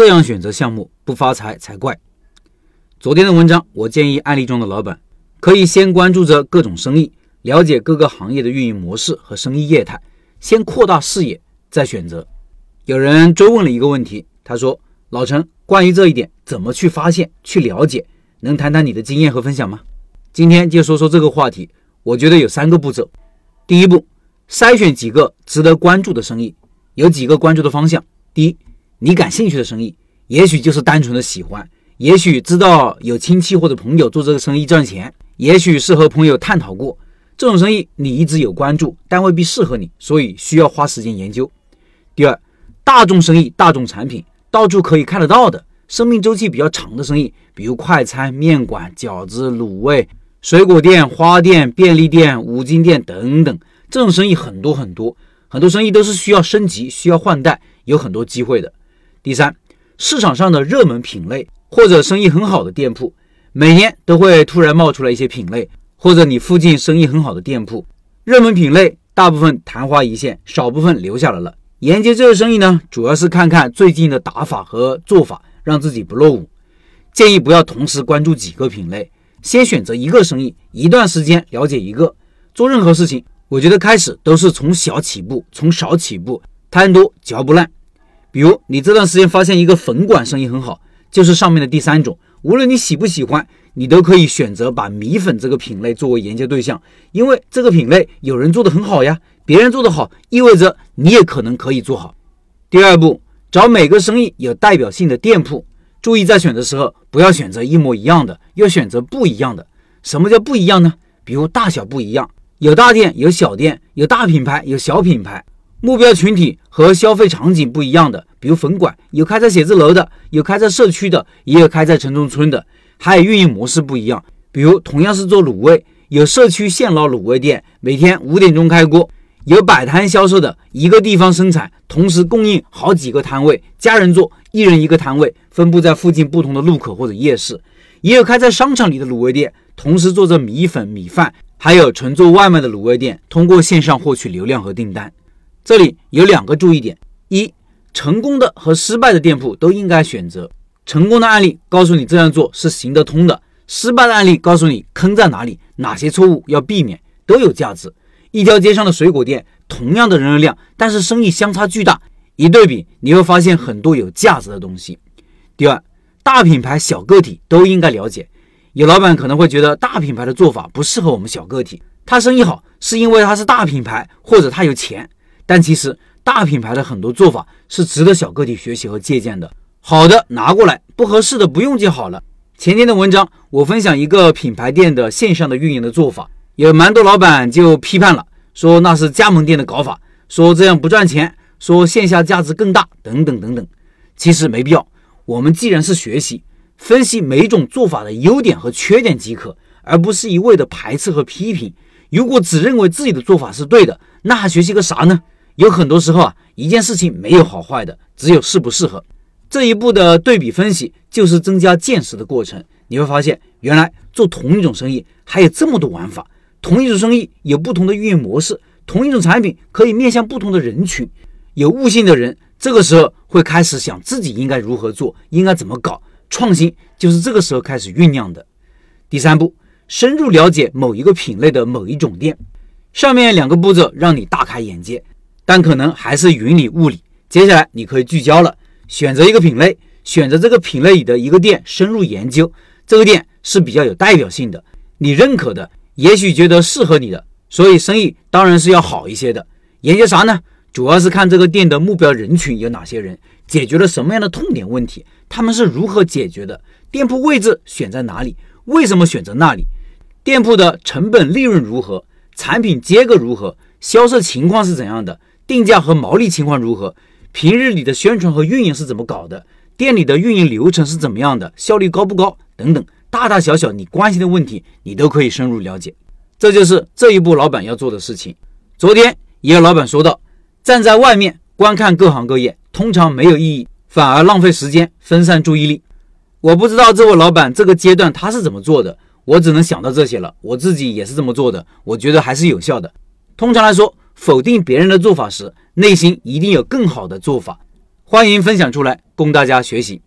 这样选择项目不发财才怪。昨天的文章，我建议案例中的老板可以先关注着各种生意，了解各个行业的运营模式和生意业态，先扩大视野再选择。有人追问了一个问题，他说：“老陈，关于这一点，怎么去发现、去了解？能谈谈你的经验和分享吗？”今天就说说这个话题。我觉得有三个步骤。第一步，筛选几个值得关注的生意，有几个关注的方向。第一，你感兴趣的生意，也许就是单纯的喜欢，也许知道有亲戚或者朋友做这个生意赚钱，也许是和朋友探讨过这种生意，你一直有关注，但未必适合你，所以需要花时间研究。第二，大众生意、大众产品，到处可以看得到的，生命周期比较长的生意，比如快餐、面馆、饺子、卤味、水果店、花店、便利店、五金店等等，这种生意很多很多，很多生意都是需要升级、需要换代。有很多机会的。第三，市场上的热门品类或者生意很好的店铺，每年都会突然冒出来一些品类，或者你附近生意很好的店铺，热门品类大部分昙花一现，少部分留下来了。研究这个生意呢，主要是看看最近的打法和做法，让自己不落伍。建议不要同时关注几个品类，先选择一个生意，一段时间了解一个。做任何事情，我觉得开始都是从小起步，从少起步。贪多嚼不烂，比如你这段时间发现一个粉馆生意很好，就是上面的第三种。无论你喜不喜欢，你都可以选择把米粉这个品类作为研究对象，因为这个品类有人做的很好呀。别人做的好，意味着你也可能可以做好。第二步，找每个生意有代表性的店铺，注意在选的时候不要选择一模一样的，要选择不一样的。什么叫不一样呢？比如大小不一样，有大店有小店，有大品牌有小品牌。目标群体和消费场景不一样的，比如粉馆有开在写字楼的，有开在社区的，也有开在城中村的，还有运营模式不一样。比如同样是做卤味，有社区现捞卤味店，每天五点钟开锅，有摆摊销售的，一个地方生产，同时供应好几个摊位，家人做，一人一个摊位，分布在附近不同的路口或者夜市。也有开在商场里的卤味店，同时做着米粉、米饭，还有纯做外卖的卤味店，通过线上获取流量和订单。这里有两个注意点：一，成功的和失败的店铺都应该选择。成功的案例告诉你这样做是行得通的，失败的案例告诉你坑在哪里，哪些错误要避免，都有价值。一条街上的水果店，同样的人流量，但是生意相差巨大，一对比你会发现很多有价值的东西。第二，大品牌、小个体都应该了解。有老板可能会觉得大品牌的做法不适合我们小个体，他生意好是因为他是大品牌，或者他有钱。但其实大品牌的很多做法是值得小个体学习和借鉴的，好的拿过来，不合适的不用就好了。前天的文章我分享一个品牌店的线上的运营的做法，有蛮多老板就批判了，说那是加盟店的搞法，说这样不赚钱，说线下价值更大，等等等等。其实没必要，我们既然是学习，分析每种做法的优点和缺点即可，而不是一味的排斥和批评。如果只认为自己的做法是对的，那还学习个啥呢？有很多时候啊，一件事情没有好坏的，只有适不适合。这一步的对比分析就是增加见识的过程。你会发现，原来做同一种生意还有这么多玩法，同一种生意有不同的运营模式，同一种产品可以面向不同的人群。有悟性的人，这个时候会开始想自己应该如何做，应该怎么搞。创新就是这个时候开始酝酿的。第三步，深入了解某一个品类的某一种店。上面两个步骤让你大开眼界。但可能还是云里雾里。接下来你可以聚焦了，选择一个品类，选择这个品类里的一个店，深入研究。这个店是比较有代表性的，你认可的，也许觉得适合你的，所以生意当然是要好一些的。研究啥呢？主要是看这个店的目标人群有哪些人，解决了什么样的痛点问题，他们是如何解决的，店铺位置选在哪里，为什么选择那里，店铺的成本利润如何，产品结构如何，销售情况是怎样的。定价和毛利情况如何？平日里的宣传和运营是怎么搞的？店里的运营流程是怎么样的？效率高不高？等等，大大小小你关心的问题，你都可以深入了解。这就是这一步老板要做的事情。昨天也有老板说到，站在外面观看各行各业，通常没有意义，反而浪费时间，分散注意力。我不知道这位老板这个阶段他是怎么做的，我只能想到这些了。我自己也是这么做的，我觉得还是有效的。通常来说。否定别人的做法时，内心一定有更好的做法，欢迎分享出来供大家学习。